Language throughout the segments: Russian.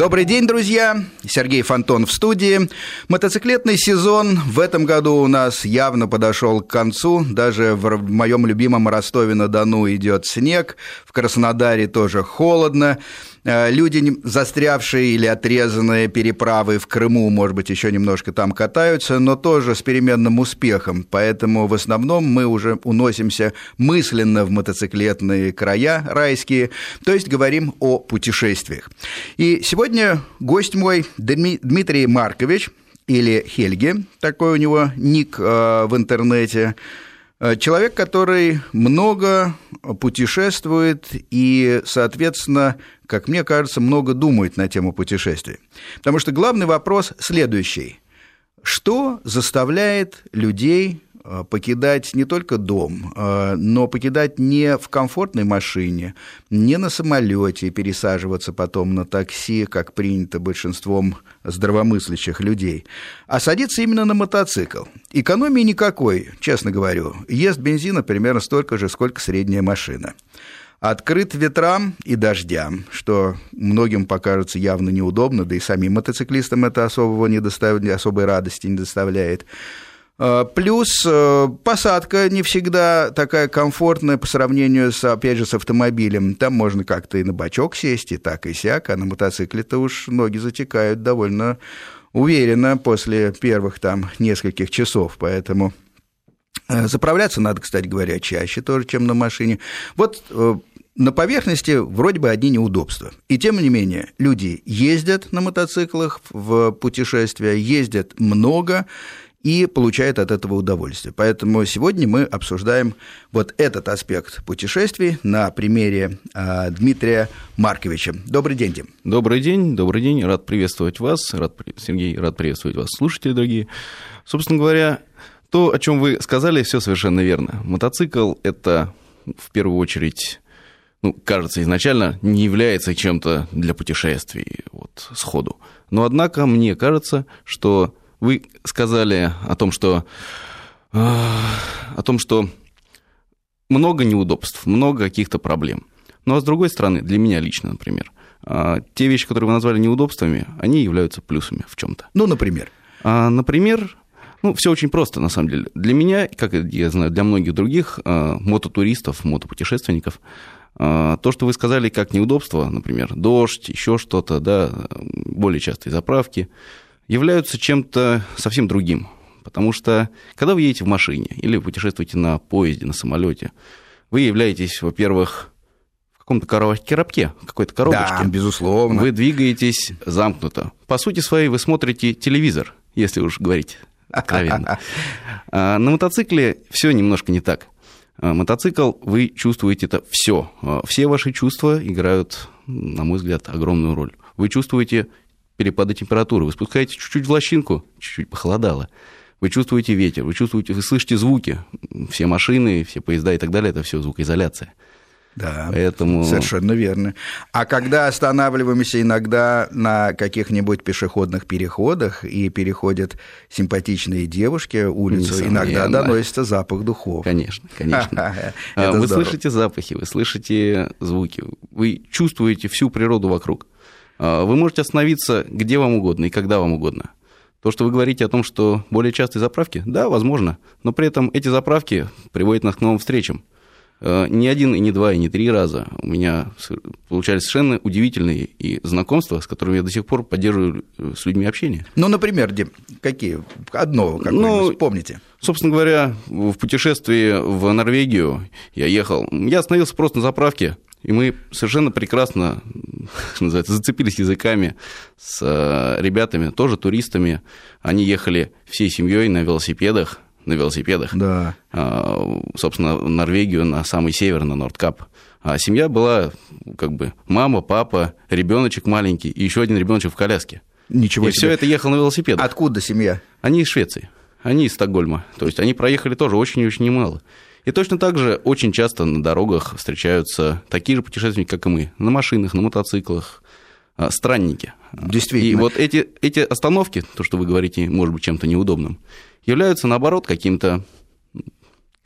Добрый день, друзья! Сергей Фонтон в студии. Мотоциклетный сезон в этом году у нас явно подошел к концу. Даже в моем любимом Ростове-на-Дону идет снег, в Краснодаре тоже холодно. Э, люди, застрявшие или отрезанные переправы в Крыму, может быть, еще немножко там катаются, но тоже с переменным успехом. Поэтому в основном мы уже уносимся мысленно в мотоциклетные края райские, то есть говорим о путешествиях. И сегодня гость мой Дмитрий Маркович, или Хельги, такой у него ник э, в интернете, человек, который много путешествует и, соответственно, как мне кажется, много думает на тему путешествий. Потому что главный вопрос следующий. Что заставляет людей Э, покидать не только дом, э, но покидать не в комфортной машине, не на самолете и пересаживаться потом на такси, как принято большинством здравомыслящих людей, а садиться именно на мотоцикл. Экономии никакой, честно говорю. Ест бензина примерно столько же, сколько средняя машина. Открыт ветрам и дождям, что многим покажется явно неудобно, да и самим мотоциклистам это особого не доставляет, особой радости не доставляет. Э, плюс э, посадка не всегда такая комфортная по сравнению, с, опять же, с автомобилем. Там можно как-то и на бачок сесть, и так, и сяк, а на мотоцикле-то уж ноги затекают довольно уверенно после первых там нескольких часов, поэтому э, заправляться надо, кстати говоря, чаще тоже, чем на машине. Вот на поверхности вроде бы одни неудобства. И тем не менее, люди ездят на мотоциклах в путешествия, ездят много, и получает от этого удовольствие. Поэтому сегодня мы обсуждаем вот этот аспект путешествий на примере а, Дмитрия Марковича. Добрый день, Дим. Добрый день, добрый день, рад приветствовать вас, рад, Сергей, рад приветствовать вас, слушатели дорогие. Собственно говоря, то, о чем вы сказали, все совершенно верно. Мотоцикл – это в первую очередь ну, кажется, изначально не является чем-то для путешествий вот, сходу. Но, однако, мне кажется, что вы сказали о том, что э, о том, что много неудобств, много каких-то проблем. Ну а с другой стороны, для меня лично, например, э, те вещи, которые вы назвали неудобствами, они являются плюсами в чем-то. Ну, например. А, например, ну, все очень просто, на самом деле. Для меня, как я знаю, для многих других э, мототуристов, мотопутешественников, то, что вы сказали как неудобство, например, дождь, еще что-то, да, более частые заправки, являются чем-то совсем другим. Потому что, когда вы едете в машине или путешествуете на поезде, на самолете, вы являетесь, во-первых, в каком-то коробке, какой-то коробочке. Да, безусловно. Вы двигаетесь замкнуто. По сути своей, вы смотрите телевизор, если уж говорить откровенно. А на мотоцикле все немножко не так. А мотоцикл, вы чувствуете это все. А все ваши чувства играют, на мой взгляд, огромную роль. Вы чувствуете перепады температуры. Вы спускаете чуть-чуть в лощинку, чуть-чуть похолодало. Вы чувствуете ветер, вы чувствуете, вы слышите звуки. Все машины, все поезда и так далее, это все звукоизоляция. Да, Поэтому... совершенно верно. А когда останавливаемся иногда на каких-нибудь пешеходных переходах и переходят симпатичные девушки улицу, Несомненно. иногда доносится запах духов. Конечно, конечно. Вы слышите запахи, вы слышите звуки, вы чувствуете всю природу вокруг. А, вы можете остановиться где вам угодно и когда вам угодно. То, что вы говорите о том, что более частые заправки, да, возможно, но при этом эти заправки приводят нас к новым встречам. А, не один, и не два, и не три раза у меня получались совершенно удивительные и знакомства, с которыми я до сих пор поддерживаю э, с людьми общение. Ну, например, Дим, какие? Одно какое-нибудь ну, помните? Собственно говоря, в путешествии в Норвегию я ехал, я остановился просто на заправке, и мы совершенно прекрасно, что называется, зацепились языками с э, ребятами, тоже туристами. Они ехали всей семьей на велосипедах, на велосипедах. Да. А, собственно, в Норвегию на самый север, на Нордкап. А семья была как бы мама, папа, ребеночек маленький и еще один ребеночек в коляске. Ничего и себе. все это ехало на велосипедах. Откуда семья? Они из Швеции. Они из Стокгольма. То есть они проехали тоже очень и очень немало. И точно так же очень часто на дорогах встречаются такие же путешественники, как и мы, на машинах, на мотоциклах, а, странники. Действительно. И вот эти, эти остановки, то, что вы говорите, может быть, чем-то неудобным, являются, наоборот, каким-то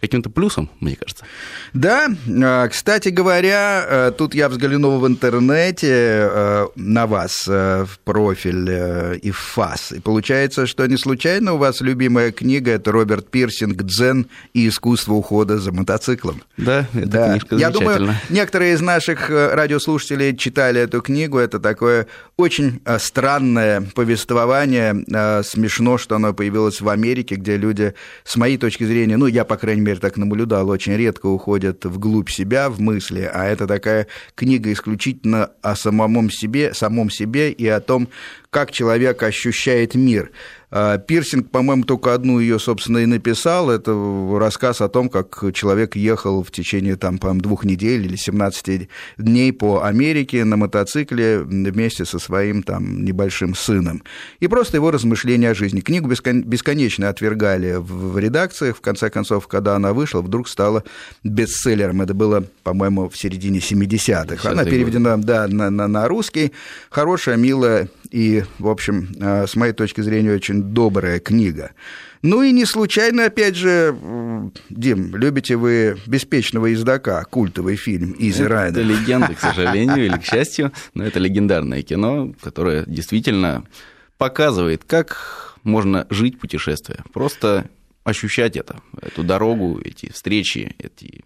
каким-то плюсом, мне кажется. Да, а, кстати говоря, э, тут я взглянул в интернете э, на вас э, в профиль и в ФАС, и получается, что не случайно у вас любимая книга – это Роберт Пирсинг «Дзен и искусство ухода за мотоциклом». Да, это да. книжка Я думаю, некоторые из наших радиослушателей читали эту книгу, это такое очень странное повествование, смешно, что оно появилось в Америке, где люди, с моей точки зрения, ну, я, по крайней мере, так наблюдал, очень редко уходят вглубь себя в мысли, а это такая книга исключительно о самом себе, самом себе и о том, как человек ощущает мир. А, Пирсинг, по-моему, только одну ее, собственно, и написал. Это рассказ о том, как человек ехал в течение, там, по двух недель или 17 дней по Америке на мотоцикле вместе со своим там небольшим сыном. И просто его размышления о жизни. Книгу бесконечно отвергали в редакциях. В конце концов, когда она вышла, вдруг стала бестселлером. Это было, по-моему, в середине 70-х. Она переведена да, на, на, на русский. Хорошая, милая и, в общем, а, с моей точки зрения, очень добрая книга. Ну и не случайно, опять же, Дим, любите вы «Беспечного ездока», культовый фильм «Изи Райдер». Это легенда, к сожалению, или к счастью, но это легендарное кино, которое действительно показывает, как можно жить путешествие. Просто ощущать это, эту дорогу, эти встречи, эти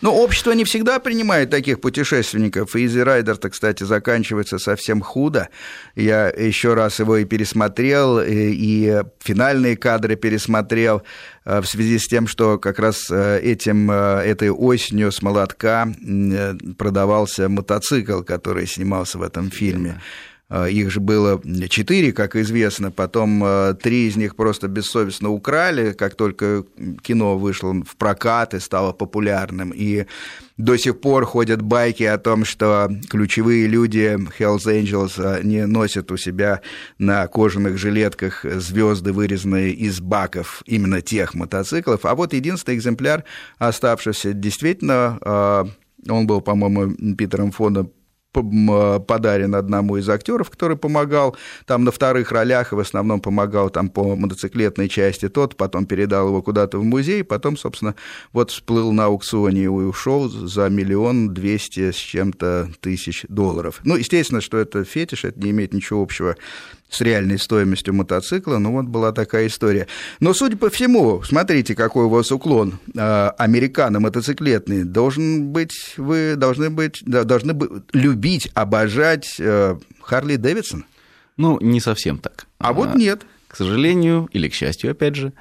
но общество не всегда принимает таких путешественников. Изи Райдер-то, кстати, заканчивается совсем худо. Я еще раз его и пересмотрел, и финальные кадры пересмотрел э, в связи с тем, что как раз э, этим, э, этой осенью с молотка продавался мотоцикл, который снимался в этом фильме. А, их же было четыре, как известно, потом а, три из них просто бессовестно украли, как только кино вышло в прокат и стало популярным. И до сих пор ходят байки о том, что ключевые люди Hells Angels а, не носят у себя на кожаных жилетках звезды, вырезанные из баков именно тех мотоциклов. А вот единственный экземпляр, оставшийся, действительно, он был, по-моему, Питером Фоном подарен одному из актеров, который помогал там на вторых ролях, и в основном помогал там по мотоциклетной части тот, потом передал его куда-то в музей, потом, собственно, вот всплыл на аукционе и ушел за миллион двести с чем-то тысяч долларов. Ну, естественно, что это фетиш, это не имеет ничего общего с реальной стоимостью мотоцикла, ну вот была такая история. Но, судя по всему, смотрите, какой у вас уклон э, американо-мотоциклетный, должен быть, вы должны быть, должны быть, любить, обожать э, Харли Дэвидсон. Ну, не совсем так. А, а вот нет. К сожалению, или к счастью, опять же,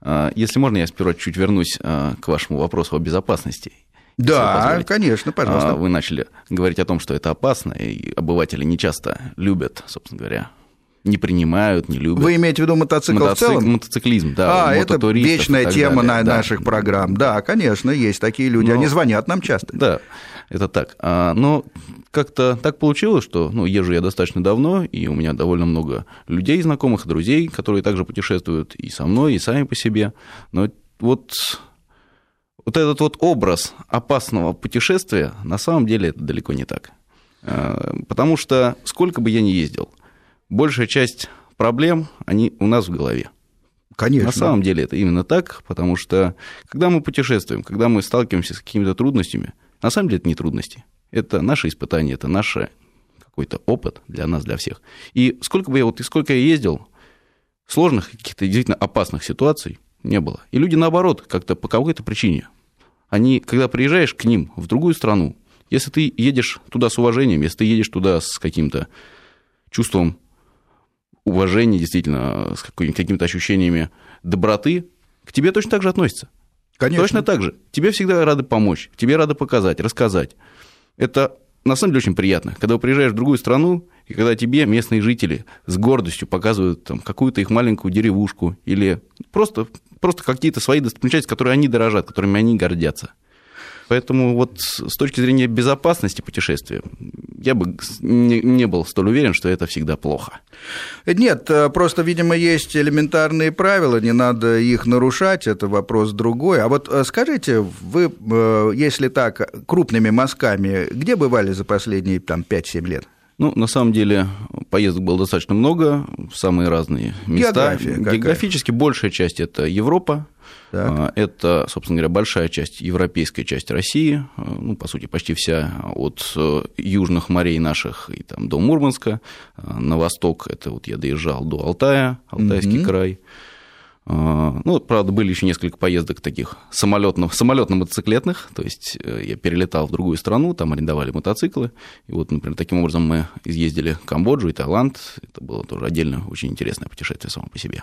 а, если можно, я сперва чуть вернусь а, к вашему вопросу о безопасности. Да, конечно, пожалуйста. Вы начали говорить о том, что это опасно, и обыватели не часто любят, собственно говоря, не принимают, не любят. Вы имеете в виду мотоцикл Мотоцик, в целом? Мотоциклизм, да. А, это вечная тема на да. наших программ. Да, конечно, есть такие люди. Но... Они звонят нам часто. Да, это так. А, но как-то так получилось, что ну, езжу я достаточно давно, и у меня довольно много людей, знакомых, друзей, которые также путешествуют и со мной, и сами по себе. Но вот вот этот вот образ опасного путешествия, на самом деле это далеко не так. А, потому что сколько бы я ни ездил, большая часть проблем, они у нас в голове. Конечно. На самом деле это именно так, потому что когда мы путешествуем, когда мы сталкиваемся с какими-то трудностями, на самом деле это не трудности. Это наши испытания, это наш какой-то опыт для нас, для всех. И сколько бы я вот, и сколько я ездил, сложных каких-то действительно опасных ситуаций не было. И люди, наоборот, как-то по какой-то причине, они, когда приезжаешь к ним в другую страну, если ты едешь туда с уважением, если ты едешь туда с каким-то чувством уважение, действительно, с какими-то ощущениями доброты, к тебе точно так же относятся. Конечно. Точно так же. Тебе всегда рады помочь, тебе рады показать, рассказать. Это на самом деле очень приятно, когда вы приезжаешь в другую страну, и когда тебе местные жители с гордостью показывают там, какую-то их маленькую деревушку или просто, просто какие-то свои достопримечательности, которые они дорожат, которыми они гордятся. Поэтому вот с точки зрения безопасности путешествия я бы не, был столь уверен, что это всегда плохо. Нет, э, просто, видимо, есть элементарные правила, не надо их нарушать, это вопрос другой. А вот э, скажите, вы, э, если так, крупными мазками, где бывали за последние там, 5-7 лет? Ну, на самом деле, поездок было достаточно много, в самые разные места. География Географически большая часть – это Европа, Так. Это, собственно говоря, большая часть, европейская часть России, ну, по сути, почти вся от южных морей наших и там до Мурманска, на восток это вот я доезжал до Алтая, Алтайский угу. край, а, ну, правда, были еще несколько поездок таких самолетных, самолетно-мотоциклетных, то есть э, я перелетал в другую страну, там арендовали мотоциклы, и вот, например, таким образом мы изъездили Камбоджу и Таиланд, это было тоже отдельно очень интересное путешествие само по себе.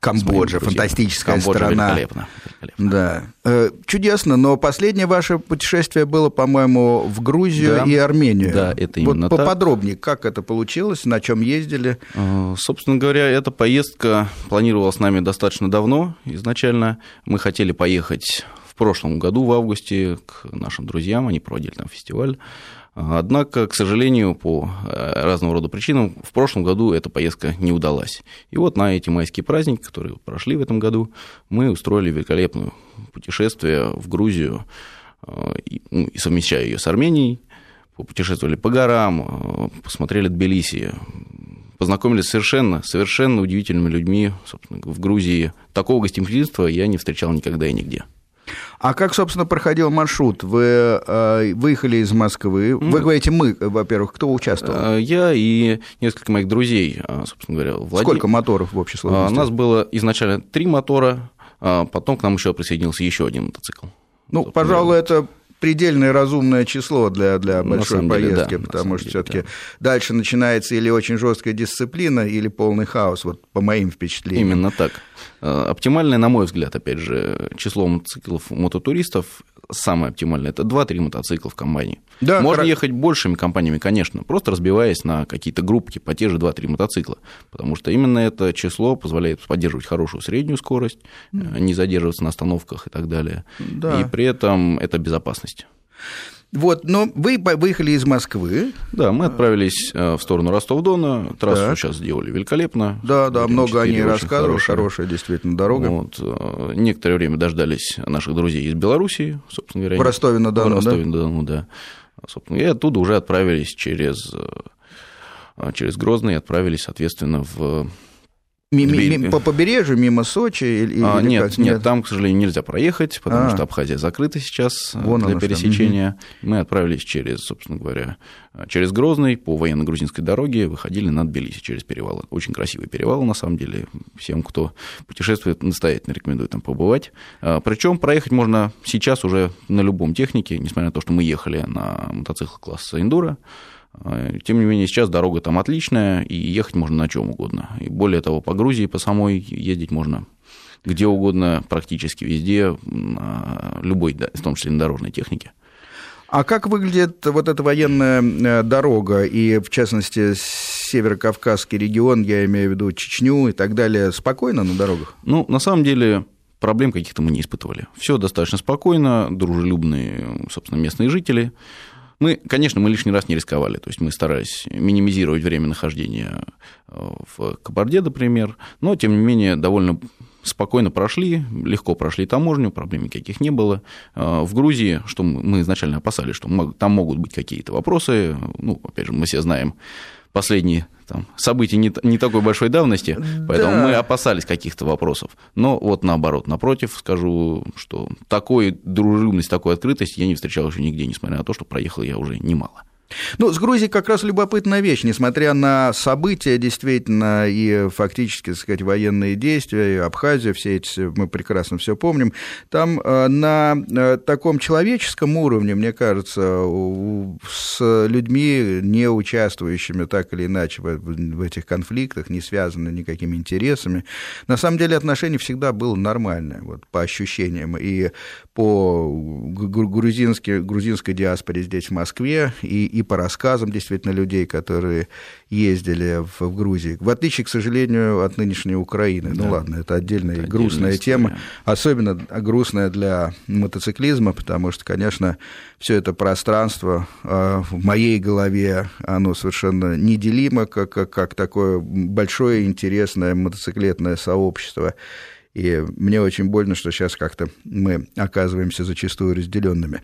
Камбоджа, фантастическая Камбоджа страна. Великолепно, великолепно. Да. Э, чудесно, но последнее ваше путешествие было, по-моему, в Грузию да, и Армению. Да, это именно вот поподробнее, так. как это получилось, на чем ездили? Э, собственно говоря, эта поездка планировалась с нами достаточно давно. Изначально мы хотели поехать в прошлом году, в августе, к нашим друзьям, они проводили там фестиваль. Однако, к сожалению, по э, разного рода причинам, в прошлом году эта поездка не удалась. И вот на эти майские праздники, которые прошли в этом году, мы устроили великолепное путешествие в Грузию, э, ну, и совмещая ее с Арменией, путешествовали по горам, э, посмотрели Тбилиси, познакомились с совершенно, совершенно удивительными людьми. Собственно, в Грузии такого гостеприимства я не встречал никогда и нигде. А как, собственно, проходил маршрут? Вы э, выехали из Москвы. Вы говорите мы, во-первых, кто участвовал? Э, я и несколько моих друзей, э, собственно говоря. Влади... Сколько моторов в общей сложности? У нас было изначально три мотора, а потом к нам еще присоединился еще один мотоцикл. Ну, пожалуй, это предельное разумное число для, для большой поездки, деле, да, потому что все-таки да. дальше начинается или очень жесткая дисциплина, или полный хаос, вот по моим впечатлениям. Именно так. Э, оптимальное, на мой взгляд, опять же, число мотоциклов мототуристов самое оптимальное – это 2-3 мотоцикла в компании. Да, Можно хор... ехать большими компаниями, конечно, просто разбиваясь на какие-то группки по те же 2-3 мотоцикла, потому что именно это число позволяет поддерживать хорошую среднюю скорость, mm. не задерживаться на остановках и так далее. Да. И при этом это безопасность. Вот, но вы выехали из Москвы. Да, мы отправились э, в сторону Ростов-Дона. Трассу так. сейчас сделали великолепно. Да, да, много о ней рассказывали. Хорошая. хорошая действительно дорога. Вот. Э, некоторое время дождались наших друзей из Белоруссии, собственно говоря. В Ростове-на-Дону, В Ростове-на-Дону, да. Собственно, и оттуда уже отправились через, э, через Грозный, отправились, соответственно, в Мимо, по побережью, мимо Сочи? Или, а, нет, нет, нет, там, к сожалению, нельзя проехать, потому а. что Абхазия закрыта сейчас э, Вон для пересечения. Угу. Мы отправились через, собственно говоря, через Грозный по военно-грузинской дороге, выходили над Тбилиси через перевал. Очень красивый перевал, на самом деле. Всем, кто путешествует, настоятельно рекомендую там побывать. А, Причем проехать можно сейчас уже на любом технике, несмотря на то, что мы ехали на мотоцикл класса «Эндуро», тем не менее, сейчас дорога там отличная, и ехать можно на чем угодно. И более того, по Грузии, по самой ездить можно где угодно, практически везде, любой, в том числе на дорожной технике. А как выглядит вот эта военная э, дорога, и в частности северокавказский регион, я имею в виду Чечню и так далее, спокойно на дорогах? Ну, на самом деле, проблем каких-то мы не испытывали. Все достаточно спокойно, дружелюбные, собственно, местные жители. Мы, конечно, мы лишний раз не рисковали, то есть мы старались минимизировать время нахождения э, в Кабарде, например, но, тем не менее, довольно спокойно прошли, легко прошли таможню, проблем никаких не было. Э, в Грузии, что мы изначально опасались, что там могут быть какие-то вопросы, ну, опять же, мы все знаем последние там, событий не, не такой большой давности, поэтому да. мы опасались каких-то вопросов. Но вот наоборот, напротив, скажу, что такой дружелюбность, такой открытость я не встречал еще нигде, несмотря на то, что проехал я уже немало. Ну, с Грузией как раз любопытная вещь, несмотря на события, действительно, и фактически, так сказать, военные действия, и Абхазия, все эти, мы прекрасно все помним, там э, на э, таком человеческом уровне, мне кажется, с людьми, не участвующими так или иначе в этих конфликтах, не связанными никакими интересами, на самом деле отношение всегда было нормальное, вот, по ощущениям, и по грузинской, грузинской диаспоре здесь, в Москве, и, и по рассказам действительно людей, которые ездили в, в Грузии. В отличие, к сожалению, от нынешней Украины. Ну да. Ну ладно, это отдельная это грустная отдельная тема, особенно грустная для мотоциклизма, потому что, конечно, все это пространство э, в моей голове, оно совершенно неделимо, как, как, как такое большое интересное мотоциклетное сообщество. И мне очень больно, что сейчас как-то мы оказываемся зачастую разделенными.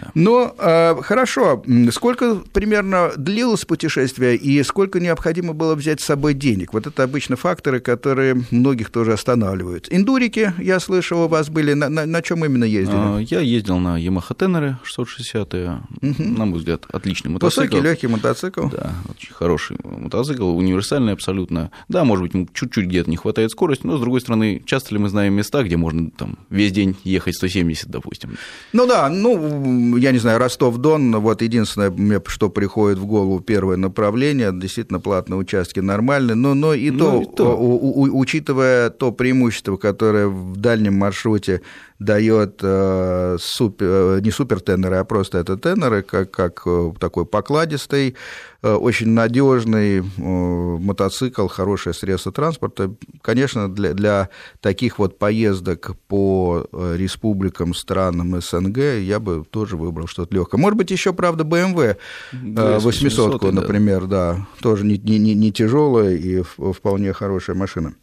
Да. Но э, хорошо, сколько примерно длилось путешествие и сколько необходимо было взять с собой денег? Вот это обычно факторы, которые многих тоже останавливают. Индурики, я слышал, у вас были. На, на, на чем именно ездили? А, я ездил на Yamaha Tenere 660, угу. на мой взгляд, отличный мотоцикл. Высокий, легкий мотоцикл. Да, очень хороший мотоцикл, универсальный абсолютно. Да, может быть, чуть-чуть где-то не хватает скорости, но, с другой стороны, часто ли мы знаем места, где можно там весь день ехать 170, допустим? Ну да, ну, я не знаю, Ростов-Дон, вот единственное, мне что приходит в голову, первое направление, действительно, платные участки нормальные, но, но и ну, то, и то. У, у, учитывая то преимущество, которое в дальнем маршруте дает э, супер, э, не супер тенеры, а просто это тенеры, как, как э, такой покладистый, очень надежный мотоцикл, хорошее средство транспорта. Конечно, для, для таких вот поездок по республикам, странам СНГ я бы тоже выбрал что-то легкое. Может быть, еще, правда, BMW 800, например, да. да, тоже не, не, не тяжелая и вполне хорошая машина.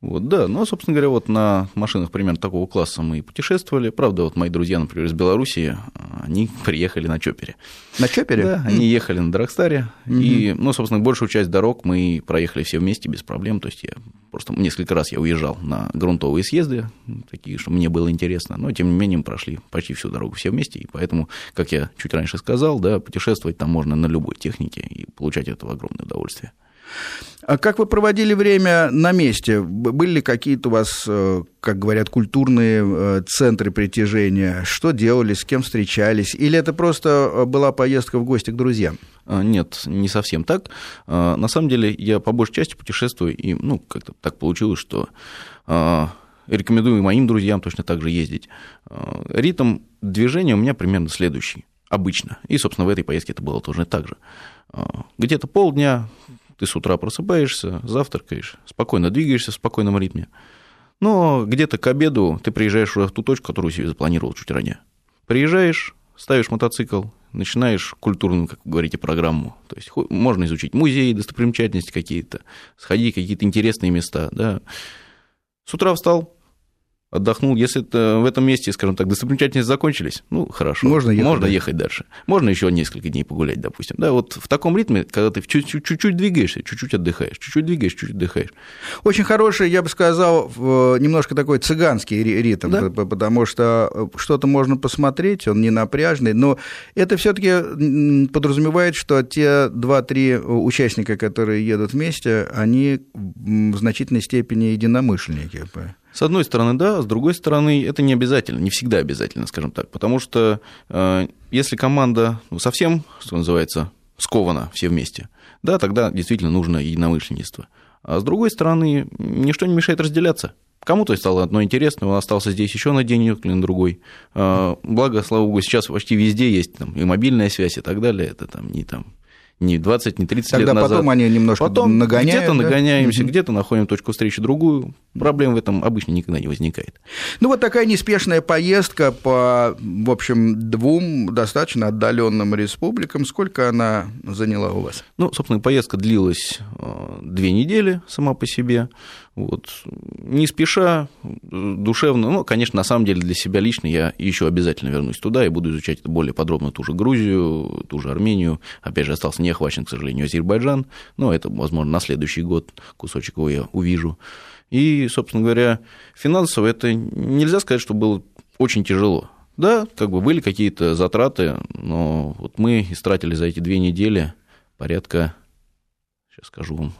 Вот, да, ну, собственно говоря, вот на машинах примерно такого класса мы и путешествовали. Правда, вот мои друзья, например, из Белоруссии, они приехали на Чопере. На Чопере? Да, они ехали на Драгстаре. Mm-hmm. И, ну, собственно, большую часть дорог мы проехали все вместе без проблем. То есть я просто несколько раз я уезжал на грунтовые съезды, такие, что мне было интересно. Но, тем не менее, мы прошли почти всю дорогу все вместе. И поэтому, как я чуть раньше сказал, да, путешествовать там можно на любой технике и получать от этого огромное удовольствие. А как вы проводили время на месте? Были ли какие-то у вас, э, как говорят, культурные э, центры притяжения? Что делали, с кем встречались? Или это просто э, была поездка в гости к друзьям? А, нет, не совсем так. А, на самом деле я по большей части путешествую, и ну, как-то так получилось, что а, рекомендую моим друзьям точно так же ездить. Ритм движения у меня примерно следующий, обычно. И, собственно, в этой поездке это было тоже так же. Где-то полдня, ты с утра просыпаешься, завтракаешь, спокойно двигаешься в спокойном ритме. Но где-то к обеду ты приезжаешь уже в ту точку, которую себе запланировал чуть ранее. Приезжаешь, ставишь мотоцикл, начинаешь культурную, как вы говорите, программу. То есть можно изучить музеи, достопримечательности какие-то, сходить в какие-то интересные места. Да. С утра встал, отдохнул. Если это в этом месте, скажем так, достопримечательности закончились, ну, хорошо, можно ехать, можно ехать дальше. Можно еще несколько дней погулять, допустим. Да, вот в таком ритме, когда ты чуть-чуть двигаешься, чуть-чуть отдыхаешь, чуть-чуть двигаешь, чуть-чуть отдыхаешь. Очень хороший, я бы сказал, немножко такой цыганский ритм, да? потому что э, что-то можно посмотреть, он не напряжный, но это все таки подразумевает, что те два-три участника, которые едут вместе, они в значительной степени единомышленники. С одной стороны, да, с другой стороны, это не обязательно, не всегда обязательно, скажем так, потому что э, если команда ну, совсем, что называется, скована все вместе, да, тогда действительно нужно единомышленничество. А с другой стороны, ничто не мешает разделяться. Кому-то стало одно интересно, он остался здесь еще на день на другой. А, благо, слава богу, сейчас почти везде есть там, и мобильная связь и так далее. Это там не там не 20, не 30 Тогда лет назад. потом они немножко потом нагоняют. Где-то да? нагоняемся, угу. где-то находим точку встречи другую. Проблем в этом обычно никогда не возникает. Ну, вот такая неспешная поездка по, в общем, двум достаточно отдаленным республикам. Сколько она заняла у вас? Ну, собственно, поездка длилась э, две недели сама по себе. Вот. Не спеша, душевно. Ну, конечно, на самом деле для себя лично я еще обязательно вернусь туда и буду изучать более подробно, ту же Грузию, ту же Армению. Опять же, остался не охвачен, к сожалению, Азербайджан, но это, возможно, на следующий год кусочек его я увижу. И, собственно говоря, финансово это нельзя сказать, что было очень тяжело. Да, как бы были какие-то затраты, но вот мы истратили за эти две недели порядка, сейчас скажу вам,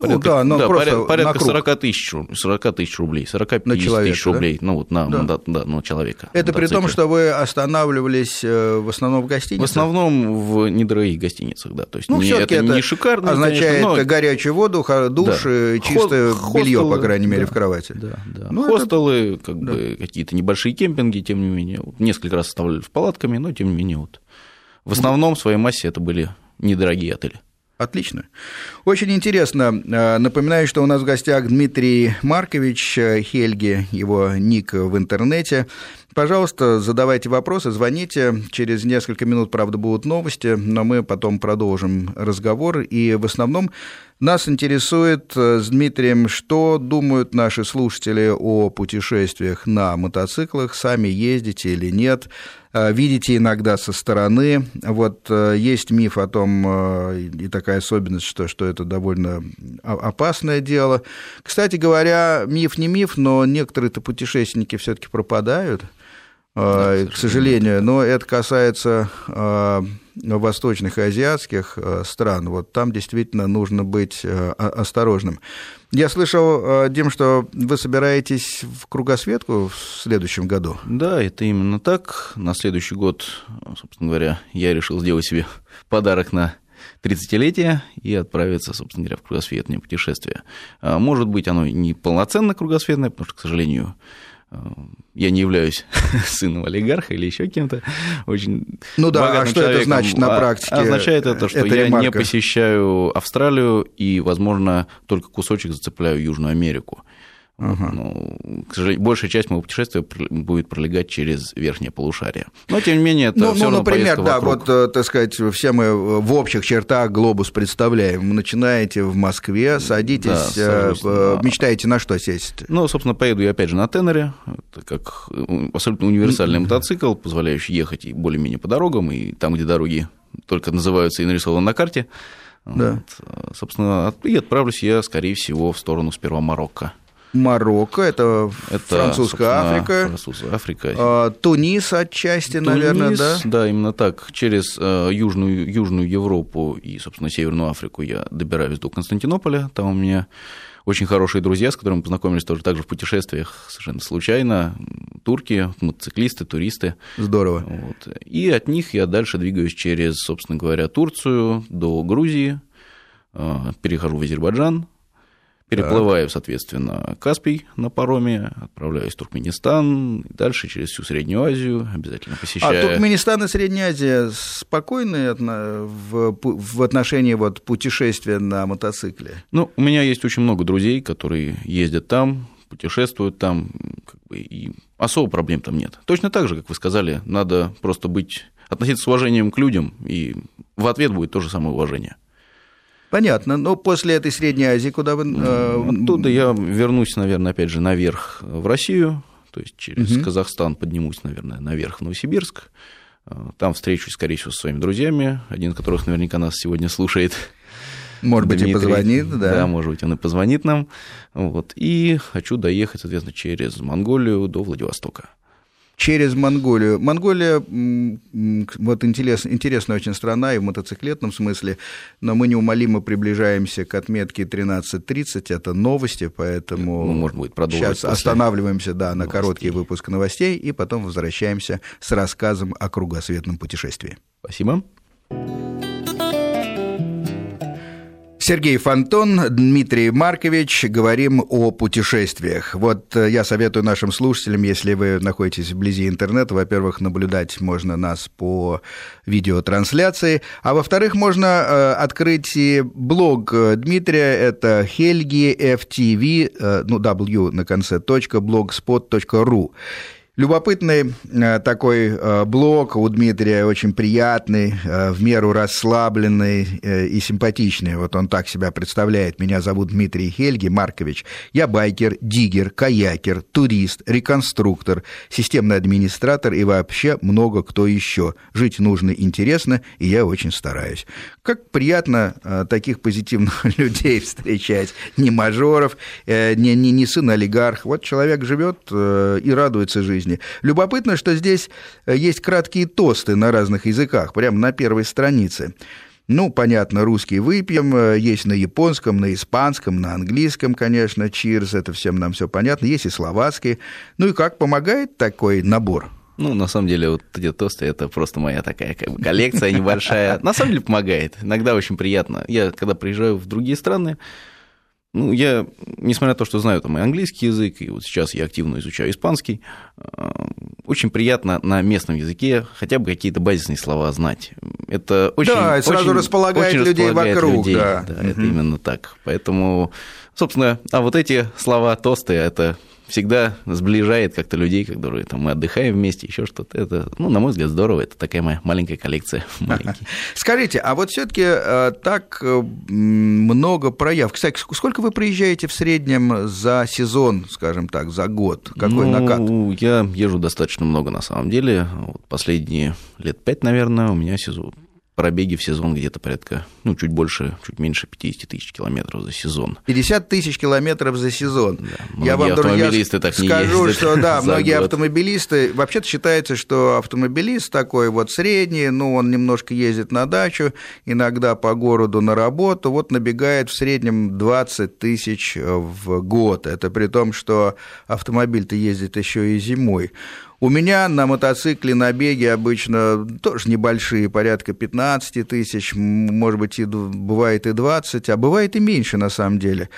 Порядка, ну, да, но да, просто порядка, порядка 40 тысяч, 40 тысяч рублей, 45 на человека, тысяч рублей, да? ну вот на, да. Да, да, на человека. Это при том, что вы останавливались э, в основном в гостиницах? В основном в недорогих гостиницах, да. То есть ну, не, это, это не шикарно, означает конечно, но... горячую воду, душ, да. чистое Хостелы, белье, по крайней мере, да, в кровати. Да, да. Ну, Хостелы, это... как да. бы какие-то небольшие кемпинги, тем не менее, несколько раз оставляли в палатками, но тем не менее вот. В основном в своей массе это были недорогие отели. Отлично. Очень интересно. Э, напоминаю, что у нас в гостях Дмитрий Маркович э, Хельги, его ник в интернете. Пожалуйста, задавайте вопросы, звоните. Через несколько минут, правда, будут новости, но мы потом продолжим разговор. И в основном нас интересует э, с Дмитрием, что думают наши слушатели о путешествиях на мотоциклах, сами ездите или нет, э, видите иногда со стороны. Вот э, есть миф о том, и такая особенность, что, что это довольно опасное дело. Кстати говоря, миф не миф, но некоторые-то путешественники все-таки пропадают – да, к сожалению, но это касается а, восточных и азиатских а, стран. Вот там действительно нужно быть а, осторожным. Я слышал, Дим, что вы собираетесь в кругосветку в следующем году. Да, это именно так. На следующий год, собственно говоря, я решил сделать себе подарок на 30-летие и отправиться, собственно говоря, в кругосветное путешествие. Может быть, оно не полноценно кругосветное, потому что, к сожалению, я не являюсь сыном олигарха или еще кем-то очень Ну да, а что человеком. это значит на а, практике? Означает это, что я ремарка. не посещаю Австралию и, возможно, только кусочек зацепляю Южную Америку. Ага. Ну, к сожалению, большая часть моего путешествия будет пролегать через верхнее полушарие. Но, тем не менее, это ну, все ну, например, да, вокруг. вот, э, так сказать, все мы в общих чертах глобус представляем. Вы начинаете в Москве, садитесь, да, сажусь, э, мечтаете на что сесть? Ну, собственно, поеду я опять же на теннере, это как абсолютно универсальный мотоцикл, позволяющий ехать и более-менее по дорогам, и там, где дороги только называются и нарисованы на карте. Да. Вот. Собственно, и отправлюсь я, скорее всего, в сторону сперва Марокко. Марокко, это, это французская Африка. Французская Африка. А, Тунис отчасти, Тунис, наверное, да? Да, именно так. Через э, Южную, Южную Европу и, собственно, Северную Африку я добираюсь до Константинополя. Там у меня очень хорошие друзья, с которыми познакомились тоже также в путешествиях совершенно случайно. Турки, мотоциклисты, туристы. Здорово. Вот. И от них я дальше двигаюсь через, собственно говоря, Турцию до Грузии, э, перехожу в Азербайджан, Переплываю, соответственно, Каспий на пароме, отправляюсь в Туркменистан, дальше через всю Среднюю Азию, обязательно посещаю. А Туркменистан и Средняя Азия спокойны в, в отношении вот путешествия на мотоцикле? Ну, у меня есть очень много друзей, которые ездят там, путешествуют там, как бы, и особо проблем там нет. Точно так же, как вы сказали, надо просто быть, относиться с уважением к людям, и в ответ будет то же самое уважение. Понятно. Но после этой Средней Азии, куда вы... Э... Оттуда я вернусь, наверное, опять же, наверх в Россию, то есть через угу. Казахстан поднимусь, наверное, наверх в Новосибирск. Э, там встречусь, скорее всего, со своими друзьями, один из которых наверняка нас сегодня слушает. Может Дмитрий. быть, и позвонит, да. Да, может быть, он и позвонит нам. Вот. И хочу доехать, соответственно, через Монголию до Владивостока через Монголию. Монголия, вот интерес, интересная очень страна и в мотоциклетном смысле, но мы неумолимо приближаемся к отметке 13.30, это новости, поэтому ну, может быть, сейчас останавливаемся да, на новостей. короткий выпуск новостей и потом возвращаемся с рассказом о кругосветном путешествии. Спасибо. Сергей Фонтон, Дмитрий Маркович, говорим о путешествиях. Вот э, я советую нашим слушателям, если вы находитесь вблизи интернета, во-первых, наблюдать можно нас по видеотрансляции, а во-вторых, можно э, открыть блог Дмитрия, это Helgi FTV, ну, W на конце, .blogspot.ru. Любопытный э, такой э, блог у Дмитрия, очень приятный, э, в меру расслабленный и симпатичный. Вот он так себя представляет. Меня зовут Дмитрий Хельги Маркович. Я байкер, диггер, каякер, турист, реконструктор, системный администратор и вообще много кто еще. Жить нужно интересно, и я очень стараюсь. Как приятно таких позитивных людей встречать. Не мажоров, не, не, не сын олигарх. Вот человек живет и радуется жизни жизни. Любопытно, что здесь э, есть краткие тосты на разных языках, прямо на первой странице. Ну, понятно, русский выпьем, э, есть на японском, на испанском, на английском, конечно, cheers, это всем нам все понятно, есть и словацкий. Ну и как помогает такой набор? Ну, на самом деле, вот эти тосты, это просто моя такая как бы коллекция небольшая. На самом деле помогает, иногда очень приятно. Я, когда приезжаю в другие страны, ну, я, несмотря на то, что знаю там и английский язык, и вот сейчас я активно изучаю испанский, э, очень приятно на местном языке хотя бы какие-то базисные слова знать. Это очень, да, очень, сразу располагает очень людей располагает вокруг. Людей. Да, да угу. это именно так. Поэтому, собственно, а вот эти слова тосты, это всегда сближает как-то людей, которые там мы отдыхаем вместе, еще что-то. Это, ну, на мой взгляд, здорово. Это такая моя маленькая коллекция. Скажите, а вот все-таки э, так э, много прояв. Кстати, сколько вы проезжаете в среднем за сезон, скажем так, за год? Какой ну, накат? Я езжу достаточно много на самом деле. Вот последние лет пять, наверное, у меня сезон пробеги в сезон где-то порядка, ну, чуть больше, чуть меньше 50 тысяч километров за сезон. 50 тысяч километров за сезон. Да, Я вам, друзья, так скажу, не что да, многие год. автомобилисты, вообще-то считается, что автомобилист такой вот средний, ну, он немножко ездит на дачу, иногда по городу на работу, вот набегает в среднем 20 тысяч в год. Это при том, что автомобиль-то ездит еще и зимой. У меня на мотоцикле на беге обычно тоже небольшие, порядка 15 тысяч, может быть, и, бывает и 20, а бывает и меньше на самом деле.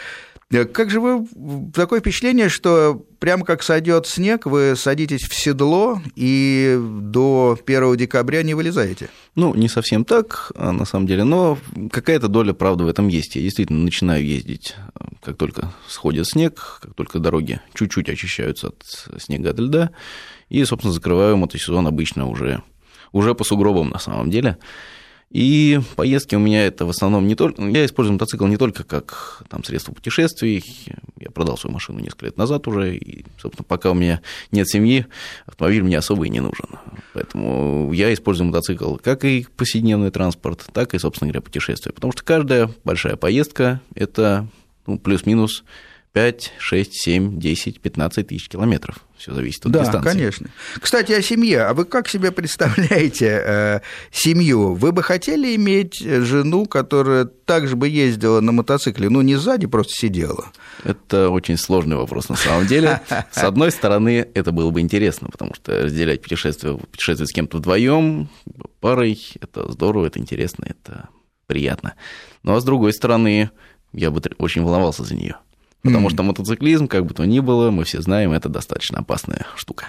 Э, как же вы... Такое впечатление, что прямо как сойдет снег, вы садитесь в седло и до 1 декабря не вылезаете? Ну, не совсем так, а, на самом деле, но какая-то доля правды в этом есть. Я действительно начинаю ездить, э, как только сходит снег, как только дороги чуть-чуть очищаются от снега, от льда, и, собственно, закрываю мотосезон обычно уже, уже по сугробам на самом деле. И поездки у меня это в основном не только... Я использую мотоцикл не только как там, средство путешествий. Я продал свою машину несколько лет назад уже. И, собственно, пока у меня нет семьи, автомобиль мне особо и не нужен. Поэтому я использую мотоцикл как и повседневный транспорт, так и, собственно говоря, путешествие. Потому что каждая большая поездка – это ну, плюс-минус 5, 6, 7, 10, 15 тысяч километров. Все зависит от да, дистанции. Да, конечно. Кстати, о семье. А вы как себе представляете э, семью? Вы бы хотели иметь жену, которая также бы ездила на мотоцикле, ну, не сзади просто сидела? Это очень сложный вопрос на самом деле. С одной стороны, это было бы интересно, потому что разделять путешествие, путешествие с кем-то вдвоем, парой, это здорово, это интересно, это приятно. Ну, а с другой стороны, я бы очень волновался за нее. Потому что мотоциклизм, как бы то ни было, мы все знаем, это достаточно опасная штука.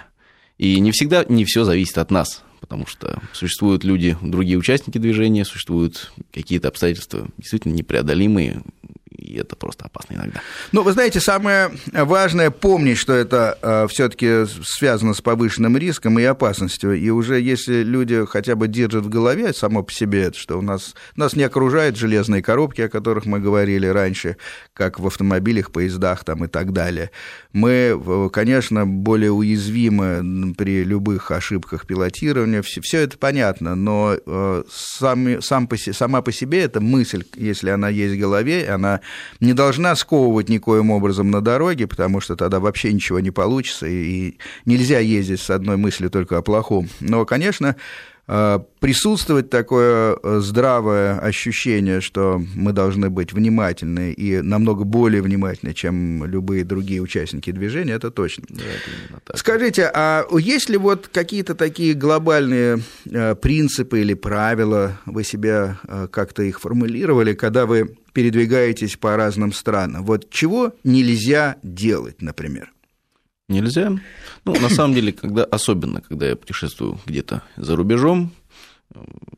И не всегда не все зависит от нас, потому что существуют люди, другие участники движения, существуют какие-то обстоятельства действительно непреодолимые, и это просто опасно иногда. Ну, вы знаете, самое важное помнить, что это э, все-таки связано с повышенным риском и опасностью. И уже если люди хотя бы держат в голове само по себе это, что у нас, нас не окружают железные коробки, о которых мы говорили раньше, как в автомобилях, поездах там и так далее. Мы, конечно, более уязвимы при любых ошибках пилотирования, все, это понятно, но э, сам, сам по, сама по себе эта мысль, если она есть в голове, она не должна сковывать никоим образом на дороге, потому что тогда вообще ничего не получится, и нельзя ездить с одной мыслью только о плохом. Но, конечно, присутствовать такое э, здравое ощущение, что мы должны быть внимательны и намного более внимательны, чем любые другие участники движения, это точно. Да, это Скажите, а есть ли вот какие-то такие глобальные э, принципы или правила, вы себя как-то их формулировали, когда вы передвигаетесь по разным странам. Вот чего нельзя делать, например? Нельзя. Ну, на самом деле, когда, особенно когда я путешествую где-то за рубежом,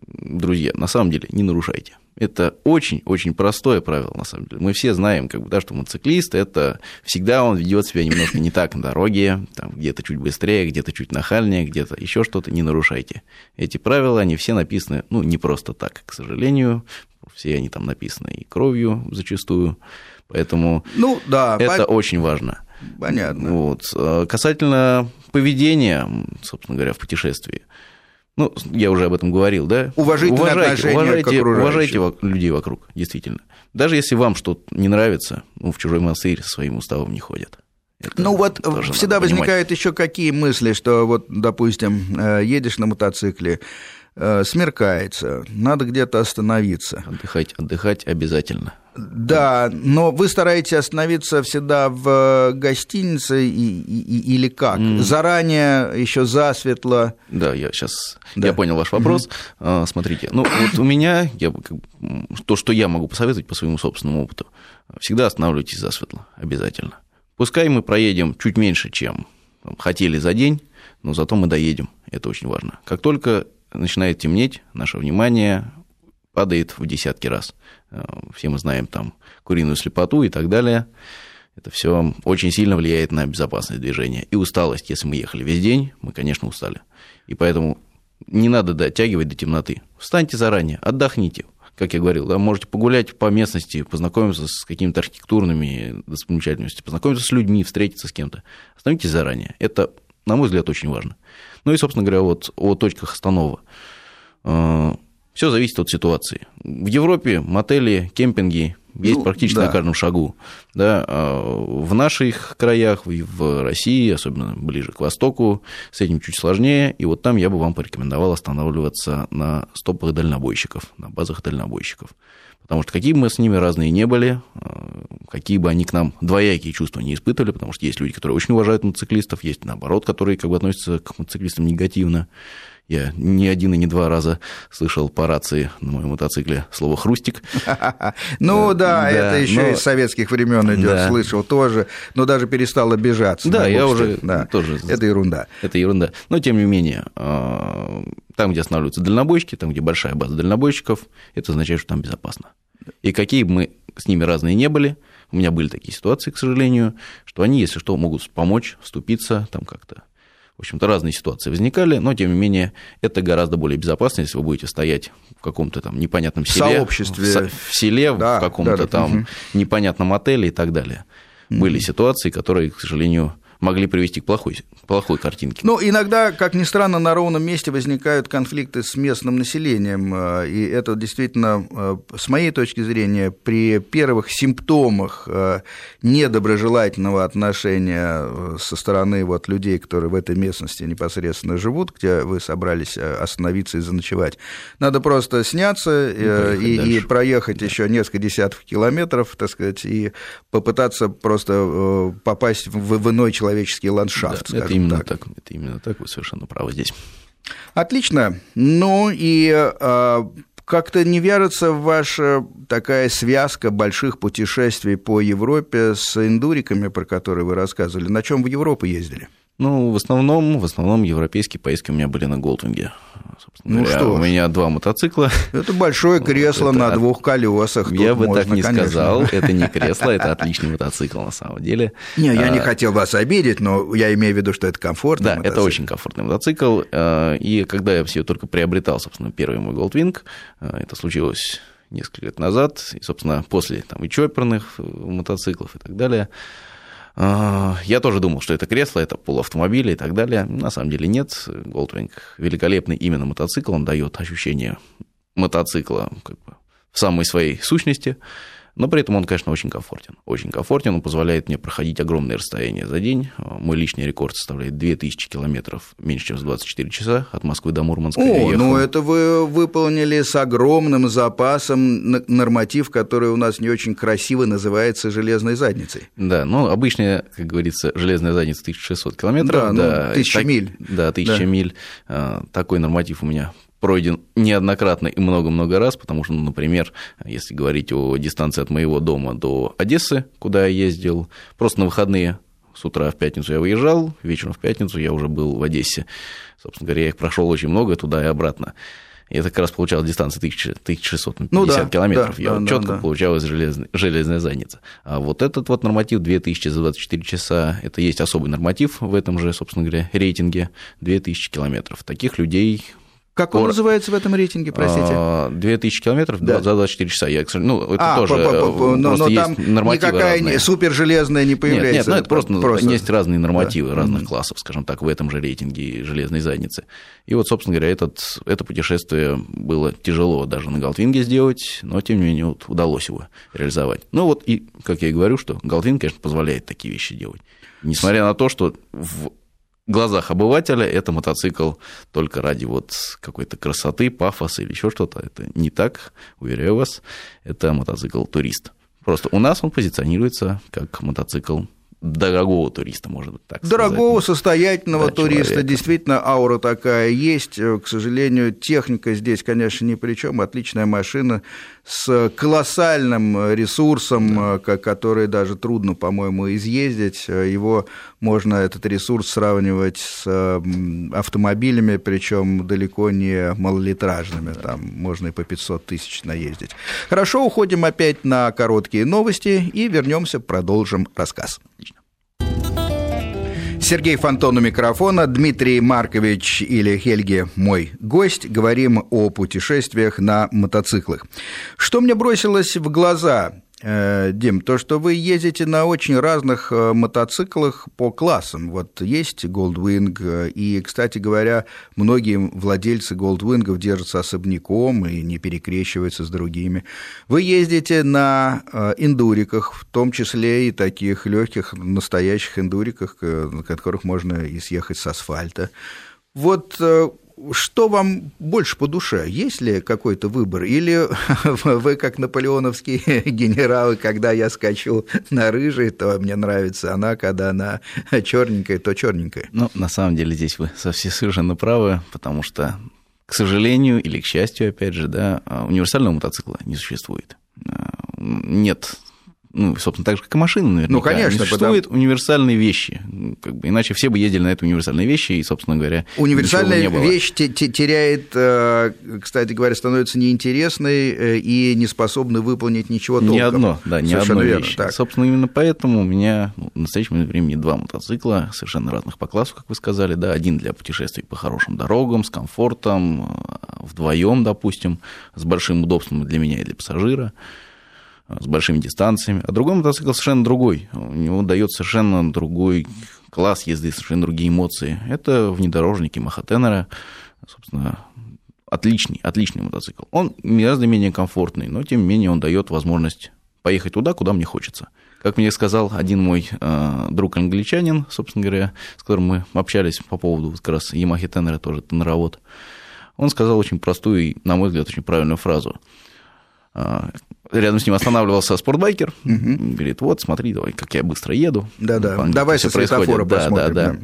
друзья, на самом деле не нарушайте. Это очень-очень простое правило, на самом деле. Мы все знаем, как бы, да, что мотоциклист – это всегда он ведет себя немножко не так на дороге, там, где-то чуть быстрее, где-то чуть нахальнее, где-то еще что-то, не нарушайте. Эти правила, они все написаны, ну, не просто так, к сожалению, все они там написаны и кровью зачастую, поэтому ну, да, это по... очень важно. Понятно. Вот. А касательно поведения, собственно говоря, в путешествии, ну, я уже об этом говорил, да? Уважительное уважайте, уважайте, уважайте людей вокруг, действительно. Даже если вам что-то не нравится, ну, в чужой монастырь со своим уставом не ходят. Это ну вот всегда возникают еще какие мысли, что вот, допустим, э, едешь на мотоцикле, Э, смеркается, надо где-то остановиться. Отдыхать, отдыхать обязательно. Да, но вы стараетесь остановиться всегда в гостинице и, и, или как? Mm. Заранее, еще засветло? Да, я сейчас да. я понял ваш вопрос. Mm-hmm. Смотрите, ну вот у меня, я, то, что я могу посоветовать по своему собственному опыту, всегда останавливайтесь засветло, обязательно. Пускай мы проедем чуть меньше, чем хотели за день, но зато мы доедем. Это очень важно. Как только начинает темнеть, наше внимание падает в десятки раз. Э, все мы знаем там куриную слепоту и так далее. Это все очень сильно влияет на безопасность движения. И усталость, если мы ехали весь день, мы, конечно, устали. И поэтому не надо дотягивать до темноты. Встаньте заранее, отдохните. Как я говорил, да, можете погулять по местности, познакомиться с какими-то архитектурными достопримечательностями, познакомиться с людьми, встретиться с кем-то. Остановитесь заранее. Это, на мой взгляд, очень важно. Ну и, собственно говоря, вот о точках останова. Э, все зависит от ситуации. В Европе мотели, кемпинги есть ну, практически да. на каждом шагу. Да, а в наших краях, в России, особенно ближе к востоку, с этим чуть сложнее. И вот там я бы вам порекомендовал останавливаться на стопах дальнобойщиков, на базах дальнобойщиков. Потому что какие бы мы с ними разные не были, а, какие бы они к нам двоякие чувства не испытывали, потому что есть люди, которые очень уважают мотоциклистов, есть наоборот, которые как бы относятся к мотоциклистам негативно. Я не один и не два раза слышал по рации на моем мотоцикле слово «хрустик». Ну да, это еще из советских времен идет, слышал тоже, но даже перестал обижаться. Да, я уже тоже... Это ерунда. Это ерунда. Но, тем не менее, а, там, где останавливаются дальнобойщики, там, где большая база дальнобойщиков, это означает, что там безопасно. И какие бы мы с ними разные не были, у меня были такие ситуации, к сожалению, что они, если что, могут помочь, вступиться, там как-то в общем-то, разные ситуации возникали, но, тем не менее, это гораздо более безопасно, если вы будете стоять в каком-то там непонятном селе. Сообществе. В, селе, да, в каком-то да, да. там угу. непонятном отеле и так далее. Угу. Были ситуации, которые, к сожалению, могли привести к плохой, плохой картинке. Ну, иногда, как ни странно, на ровном месте возникают конфликты с местным населением, э, и это действительно, э, с моей точки зрения, при первых симптомах э, недоброжелательного отношения со стороны вот людей, которые в этой местности непосредственно живут, где вы собрались остановиться и заночевать, надо просто сняться и, и, и проехать да. еще несколько десятков километров, так сказать, и попытаться просто попасть в, в иной человек человеческий ландшафт. Да, это именно так. так. Это именно так, вы совершенно правы здесь. Отлично. Ну и а, как-то не вяжется ваша такая связка больших путешествий по Европе с эндуриками, про которые вы рассказывали. На чем в Европу ездили? Ну, в основном, в основном европейские поездки у меня были на Голдвинге. ну говоря, что? У меня два мотоцикла. Это большое кресло это... на двух колесах. Я бы можно, так не конечно. сказал. Это не кресло, это отличный мотоцикл на самом деле. Не, я не а, хотел вас обидеть, но я имею в виду, что это комфортный Да, это очень комфортный мотоцикл. А, и когда я все только приобретал, собственно, первый мой Голдвинг, а, это случилось несколько лет назад, и, собственно, после там, и чоперных э, мотоциклов и так далее, я тоже думал, что это кресло, это полуавтомобиль и так далее. На самом деле нет. Goldwing великолепный именно мотоцикл, он дает ощущение мотоцикла как бы, в самой своей сущности но при этом он, конечно, очень комфортен. Очень комфортен, он позволяет мне проходить огромные расстояния за день. Мой личный рекорд составляет 2000 километров меньше, чем за 24 часа от Москвы до Мурманска. О, ну это вы выполнили с огромным запасом норматив, который у нас не очень красиво называется железной задницей. Да, ну обычная, как говорится, железная задница 1600 километров. Да, ну, да, 1000 так, миль. Да, 1000 да. миль. А, такой норматив у меня пройден неоднократно и много-много раз, потому что, ну, например, если говорить о дистанции от моего дома до Одессы, куда я ездил, просто на выходные с утра в пятницу я выезжал, вечером в пятницу я уже был в Одессе. Собственно говоря, я их прошел очень много туда и обратно. И это как раз получалась дистанция 1650 ну, да, километров. Да, я да, вот четко да, получалась железная, железная задница. А вот этот вот норматив 2000 за 24 часа, это есть особый норматив в этом же, собственно говоря, рейтинге 2000 километров. Таких людей как он называется в этом рейтинге, простите? 2000 а, километров да. за 24 часа. Я, ну, это а, тоже по, по, по, но, но там никакая разные. супер железная не появляется. Нет, нет ну, это просто, просто есть разные нормативы да. разных mm-hmm. классов, скажем так, в этом же рейтинге железной задницы. И вот, собственно говоря, этот, это путешествие было тяжело даже на Галтвинге сделать, но, тем не менее, вот, удалось его реализовать. Ну вот, и, как я и говорю, что Галтвинг, конечно, позволяет такие вещи делать. Несмотря на то, что в глазах обывателя это мотоцикл только ради вот какой-то красоты, пафоса или еще что-то. Это не так, уверяю вас, это мотоцикл турист. Просто у нас он позиционируется как мотоцикл дорогого туриста, может быть, так Дорогого, сказать. состоятельного да, туриста. Человека. Действительно, аура такая есть. К сожалению, техника здесь, конечно, ни при чем. Отличная машина с колоссальным ресурсом, да. который даже трудно, по-моему, изъездить. Его можно, этот ресурс, сравнивать с автомобилями, причем далеко не малолитражными. Да. Там можно и по 500 тысяч наездить. Хорошо, уходим опять на короткие новости и вернемся, продолжим рассказ. Сергей Фонтон у микрофона, Дмитрий Маркович или Хельги мой гость. Говорим о путешествиях на мотоциклах. Что мне бросилось в глаза? Э, Дим, то, что вы ездите на очень разных э, мотоциклах по классам. Вот есть Goldwing, э, и, кстати говоря, многие владельцы Goldwing держатся особняком и не перекрещиваются с другими. Вы ездите на индуриках, в том числе и таких легких настоящих индуриках, на которых можно и съехать с асфальта. Вот что вам больше по душе? Есть ли какой-то выбор? Или вы, как наполеоновские генералы, когда я скачу на рыжий, то мне нравится она, когда она черненькая, то черненькая? Ну, на самом деле здесь вы совсем совершенно правы, потому что, к сожалению или к счастью, опять же, да, универсального мотоцикла не существует. Нет ну, собственно, так же, как и машины, наверное. Ну, конечно. Не существует потому... универсальные вещи. Как бы, иначе все бы ездили на это универсальные вещи, и, собственно говоря, Универсальная было. вещь теряет, э, кстати говоря, становится неинтересной э, и не способна выполнить ничего толком. Ни одно, да, ни одно вещь. Так. Собственно, именно поэтому у меня ну, в настоящем времени два мотоцикла, совершенно разных по классу, как вы сказали, да, один для путешествий по хорошим дорогам, с комфортом, э, вдвоем, допустим, с большим удобством для меня и для пассажира, с большими дистанциями, а другой мотоцикл совершенно другой. У него дает совершенно другой класс езды, совершенно другие эмоции. Это внедорожники Махатенера, собственно, отличный, отличный мотоцикл. Он гораздо менее комфортный, но тем не менее он дает возможность поехать туда, куда мне хочется. Как мне сказал один мой э, друг англичанин, собственно говоря, с которым мы общались по поводу как раз Yamaha Tenere, тоже тенеровод, он сказал очень простую и, на мой взгляд, очень правильную фразу. Рядом с ним останавливался спортбайкер, угу. говорит, вот, смотри, давай, как я быстро еду. Да-да, давай со светофора посмотрим. Да, да, да.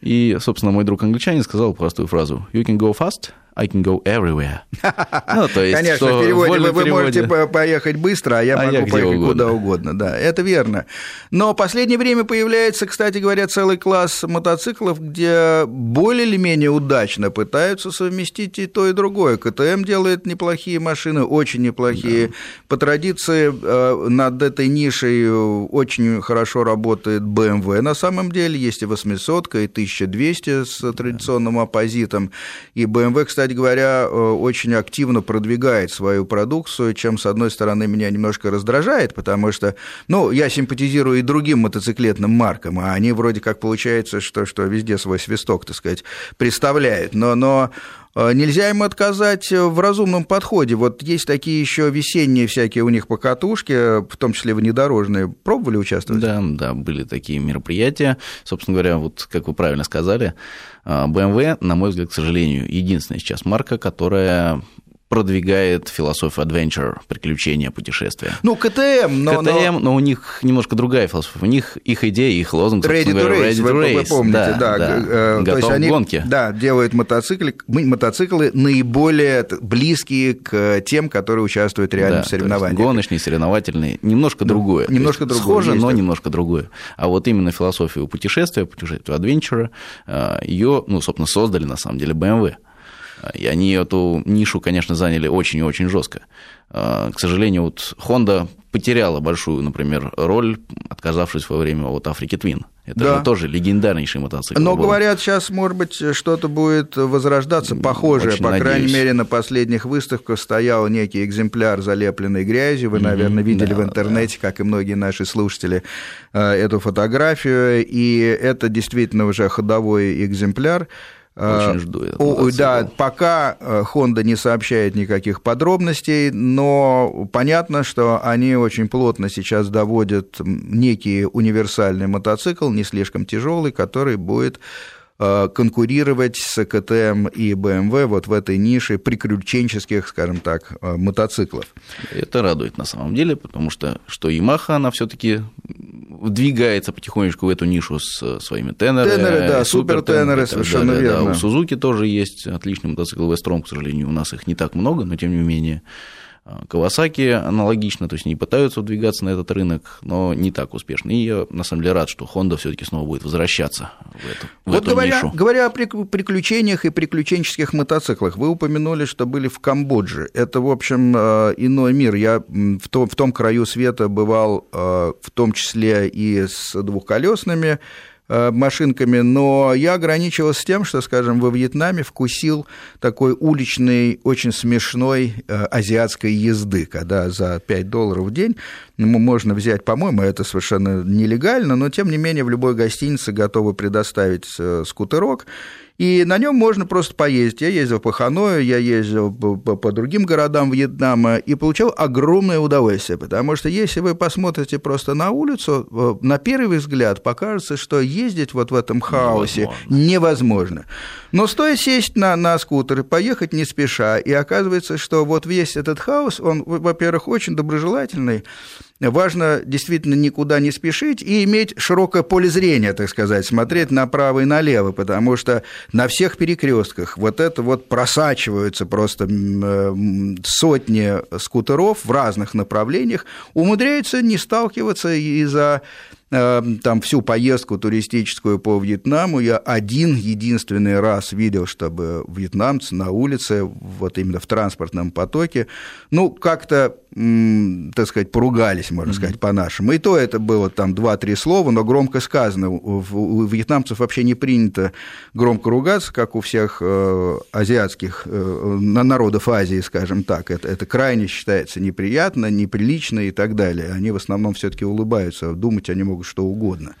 И, собственно, мой друг англичанин сказал простую фразу, you can go fast, I can go everywhere. Ну, то есть, Конечно, в переводе вы, вы можете поехать быстро, а я а могу я поехать угодно. куда угодно. Да, это верно. Но в последнее время появляется, кстати говоря, целый класс мотоциклов, где более или менее удачно пытаются совместить и то, и другое. КТМ делает неплохие машины, очень неплохие. Да. По традиции э, над этой нишей очень хорошо работает BMW на самом деле. Есть и 800 и 1200 с традиционным оппозитом. И BMW, кстати, кстати говоря, э, очень активно продвигает свою продукцию, чем, с одной стороны, меня немножко раздражает, потому что, ну, я симпатизирую и другим мотоциклетным маркам, а они вроде как получается, что, что везде свой свисток, так сказать, представляют. Но, но Нельзя им отказать в разумном подходе. Вот есть такие еще весенние всякие у них покатушки, в том числе внедорожные. Пробовали участвовать? Да, да, были такие мероприятия. Собственно говоря, вот как вы правильно сказали, BMW, на мой взгляд, к сожалению, единственная сейчас марка, которая продвигает философию adventure, приключения, путешествия. Ну, КТМ, но... КТМ, но... но у них немножко другая философия. У них их идея, их лозунг, ready to race, ready to вы, race. Вы помните, да. да, да. Э, Готов то есть они, гонке. Да, делают мотоциклы, мотоциклы наиболее близкие к тем, которые участвуют реально да, в соревнованиях. гоночные, соревновательные, немножко ну, другое. Немножко другое. Схоже, но немножко другое. А вот именно философию путешествия, путешествия adventure, э, ее, ну, собственно, создали на самом деле BMW. И они эту нишу, конечно, заняли очень и очень жестко. А, к сожалению, вот Honda потеряла большую, например, роль, отказавшись во время от Африки Твин. Это да. же тоже легендарнейший мотоцикл. Но был. говорят, сейчас, может быть, что-то будет возрождаться похожее. Очень По надеюсь. крайней мере, на последних выставках стоял некий экземпляр, залепленный грязью. Вы, наверное, видели да, в интернете, да. как и многие наши слушатели, э, эту фотографию. И это действительно уже ходовой экземпляр. Очень жду этого. Да, пока э, Honda не сообщает никаких подробностей, но понятно, что они очень плотно сейчас доводят некий универсальный мотоцикл, не слишком тяжелый, который будет э, конкурировать с КТМ и BMW вот в этой нише приключенческих, скажем так, э, мотоциклов. Это радует на самом деле, потому что что Yamaha, она все таки двигается потихонечку в эту нишу с своими тенерами. Тенеры, да, супер-тенеры, совершенно далее, верно. Да, у Сузуки тоже есть отличный мотоцикл Вестром, к сожалению, у нас их не так много, но тем не менее. Кавасаки аналогично, то есть они пытаются выдвигаться на этот рынок, но не так успешно. И я на самом деле рад, что Honda все-таки снова будет возвращаться в эту, в вот эту говоря, нишу. говоря о приключениях и приключенческих мотоциклах, вы упомянули, что были в Камбодже. Это, в общем, э, иной мир. Я в том, в том краю света бывал, э, в том числе и с двухколесными машинками, но я ограничивался тем, что, скажем, во Вьетнаме вкусил такой уличный, очень смешной э, азиатской езды, когда за 5 долларов в день можно взять, по-моему, это совершенно нелегально, но тем не менее в любой гостинице готовы предоставить э, скутерок, и на нем можно просто поездить. Я ездил по Ханою, я ездил по, по, по другим городам Вьетнама и получал огромное удовольствие, потому что если вы посмотрите просто на улицу, э, на первый взгляд покажется, что ездить вот в этом хаосе невозможно. невозможно. Но стоит сесть на, на скутер и поехать не спеша, и оказывается, что вот весь этот хаос, он, во-первых, очень доброжелательный, важно действительно никуда не спешить и иметь широкое поле зрения, так сказать, смотреть направо и налево, потому что на всех перекрестках. Вот это вот просачиваются просто э, сотни скутеров в разных направлениях, умудряются не сталкиваться и за э, там всю поездку туристическую по Вьетнаму я один единственный раз видел, чтобы вьетнамцы на улице, вот именно в транспортном потоке, ну, как-то так сказать, поругались, можно сказать, по-нашему. И то это было там два-три слова, но громко сказано. У вьетнамцев вообще не принято громко ругаться, как у всех э, азиатских э, народов Азии, скажем так. Это, это крайне считается неприятно, неприлично и так далее. Они в основном все-таки улыбаются, думать они могут что угодно.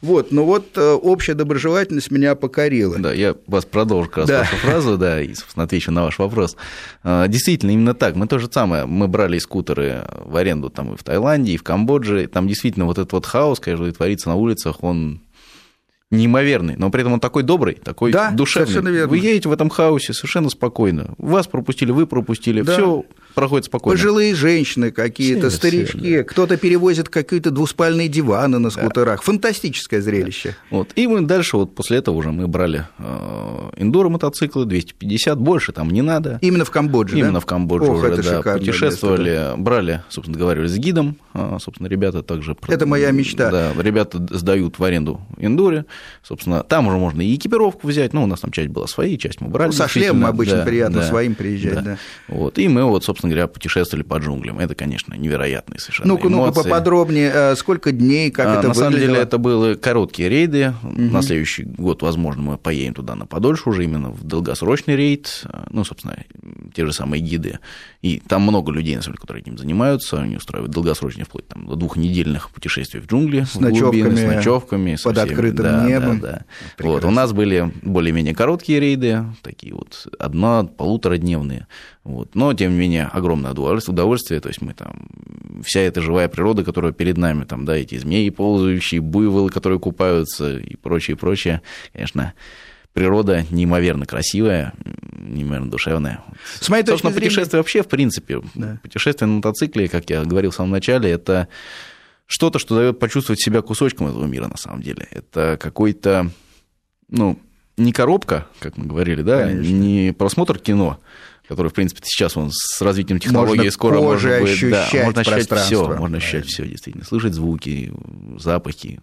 Вот, но вот э, общая доброжелательность меня покорила. Да, я вас продолжу как раз да. вашу фразу, да, и, собственно, отвечу на ваш вопрос. А, действительно, именно так. Мы то же самое, мы брали скутеры в аренду там и в Таиланде, и в Камбодже. Там действительно вот этот вот хаос, который творится на улицах, он неимоверный, но при этом он такой добрый, такой да, душевный. Верно. Вы едете в этом хаосе совершенно спокойно. Вас пропустили, вы пропустили, да. все проходит спокойно. Пожилые женщины какие-то, старички, да. кто-то перевозит какие-то двуспальные диваны на скутерах. Да. Фантастическое зрелище. Да. Вот. И мы дальше, вот после этого уже мы брали э, эндуро-мотоциклы, 250, больше там не надо. Именно в Камбодже, Именно да? в Камбодже Ох, уже, это да. Путешествовали, место, да. брали, собственно, договаривались с гидом, а, собственно, ребята также... Это моя мечта. Да, ребята сдают в аренду эндуре, собственно, там уже можно и экипировку взять, ну, у нас там часть была своей, часть мы брали. Ну, со шлемом обычно да, приятно да, своим приезжать, да. да. Вот, и мы вот, собственно, собственно говоря, путешествовали по джунглям. Это, конечно, невероятные совершенно ну-ка. Ну-ка поподробнее, э, сколько дней, как а, это На выглядело? самом деле это были короткие рейды. Угу. На следующий год, возможно, мы поедем туда на подольше уже, именно в долгосрочный рейд. Ну, собственно, те же самые гиды. И там много людей, на самом деле, которые этим занимаются. Они устраивают долгосрочные, вплоть там, до двухнедельных путешествий в джунгли. С ночевками, глубины, с ночевками. Под всеми. открытым да, небом. Да, да. Вот. У нас были более-менее короткие рейды, такие вот одно-полуторадневные. Вот. Но, тем не менее, огромное удовольствие, то есть мы там, вся эта живая природа, которая перед нами, там, да, эти змеи ползающие, буйволы, которые купаются и прочее, прочее, конечно, природа неимоверно красивая, неимоверно душевная. С моей точки зрения... путешествие вообще, в принципе, да. путешествие на мотоцикле, как я говорил в самом начале, это что-то, что дает почувствовать себя кусочком этого мира, на самом деле. Это какой-то, ну, не коробка, как мы говорили, да, Конечно. не просмотр кино, который, в принципе, сейчас он с развитием технологий можно скоро можно будет, ощущать да, можно ощущать все, можно ощущать все, действительно, слышать звуки, запахи,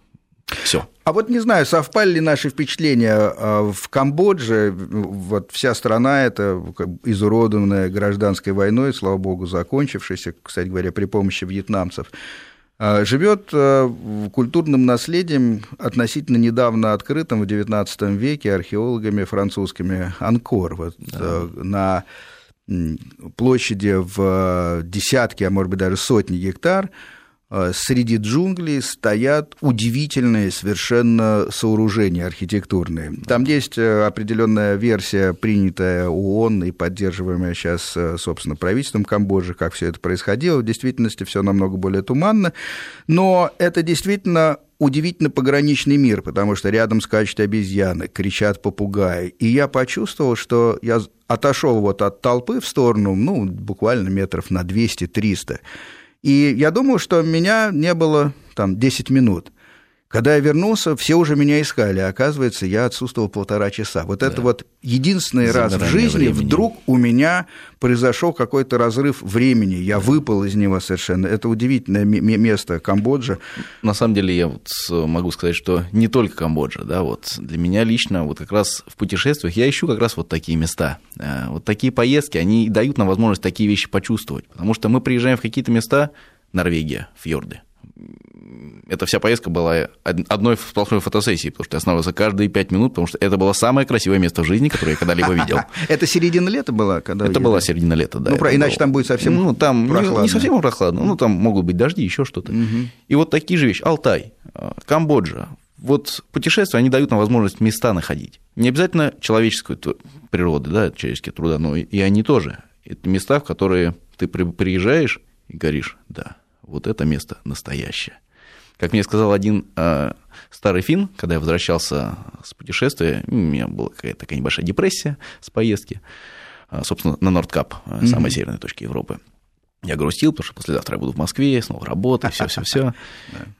все. А вот не знаю, совпали ли наши впечатления а, в Камбодже. Вот вся страна это изуродованная гражданской войной, слава богу, закончившейся, кстати говоря, при помощи вьетнамцев. А, живет а, культурным наследием, относительно недавно открытым в XIX веке археологами французскими Анкор. Вот, да. на площади в десятки, а может быть даже сотни гектар, э, среди джунглей стоят удивительные совершенно сооружения архитектурные. Там есть э, определенная версия, принятая ООН и поддерживаемая сейчас, э, собственно, правительством Камбоджи, как все это происходило. В действительности все намного более туманно, но это действительно удивительно пограничный мир, потому что рядом скачут обезьяны, кричат попугаи. И я почувствовал, что я отошел вот от толпы в сторону, ну, буквально метров на 200-300. И я думал, что меня не было там 10 минут – Когда я вернулся, все уже меня искали, а оказывается, я отсутствовал полтора часа. Вот да. это вот единственный раз в жизни времени. вдруг у меня произошел какой-то разрыв времени. Я выпал из него совершенно. Это удивительное место Камбоджа. На самом деле я вот могу сказать, что не только Камбоджа, да, вот для меня лично вот как раз в путешествиях я ищу как раз вот такие места. Э, вот такие поездки, они дают нам возможность такие вещи почувствовать, потому что мы приезжаем в какие-то места, Норвегия, фьорды, эта вся поездка была одной сплошной фотосессией, потому что я останавливался каждые пять минут, потому что это было самое красивое место в жизни, которое я когда-либо видел. Это середина лета была? Когда это была середина лета, да. Ну, иначе там будет совсем ну, там прохладно. Не совсем прохладно, ну, там могут быть дожди, еще что-то. И вот такие же вещи. Алтай, э, Камбоджа. Вот путешествия, они дают нам возможность места находить. Не обязательно человеческую природу, да, человеческие труда, но и они тоже. Это места, в которые ты приезжаешь и говоришь, да, вот это место настоящее. Как мне сказал один э, старый фин, когда я возвращался с путешествия, у меня была какая-то такая небольшая депрессия с поездки, э, собственно, на Нордкап, э, mm-hmm. самой северной точке Европы. Я грустил, потому что послезавтра я буду в Москве, снова работать, все, все, все.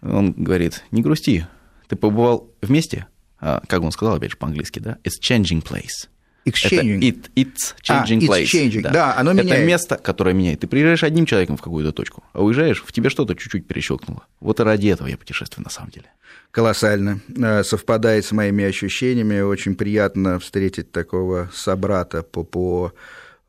Он говорит: не грусти, ты побывал вместе, а, как он сказал, опять же по-английски, да? It's changing place. Exchanging. Это it, it's changing а, place. It's changing. Да. да, оно меняет. Это место, которое меняет. Ты приезжаешь одним человеком в какую-то точку, а уезжаешь, в тебе что-то чуть-чуть перещелкнуло. Вот и ради этого я путешествую на самом деле. Колоссально. Э, совпадает с моими ощущениями. Очень приятно встретить такого собрата по, по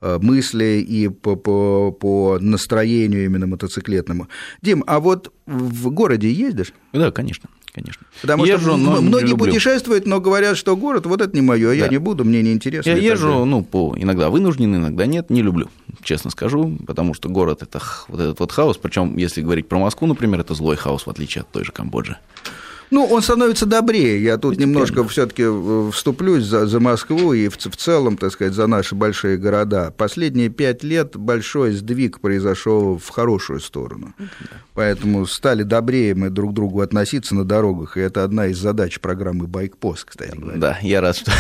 э, мысли и по, по, по настроению именно мотоциклетному. Дим, а вот в городе ездишь? Да, конечно конечно. Потому езжу, что но многие путешествуют, но говорят, что город, вот это не мое, да. я не буду, мне не интересно. Я езжу, ну, по, иногда вынужден, иногда нет, не люблю, честно скажу, потому что город это вот этот вот хаос, причем, если говорить про Москву, например, это злой хаос, в отличие от той же Камбоджи. Ну, он становится добрее. Я тут Постепенно. немножко все-таки э, вступлюсь за, за Москву и в, в целом, так сказать, за наши большие города. Последние пять лет большой сдвиг произошел в хорошую сторону. Да. Поэтому стали добрее мы друг к другу относиться на дорогах. И это одна из задач программы «Байкпост», кстати говоря. Да, я рад, что...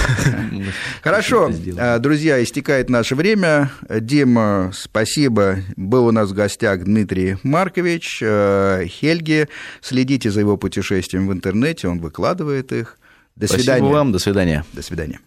Хорошо, а, друзья, истекает наше время. Дима, спасибо. Был у нас в гостях Дмитрий Маркович, э, Хельги. Следите за его путешествием в интернете, он выкладывает их. До Спасибо свидания. вам, до свидания. До свидания.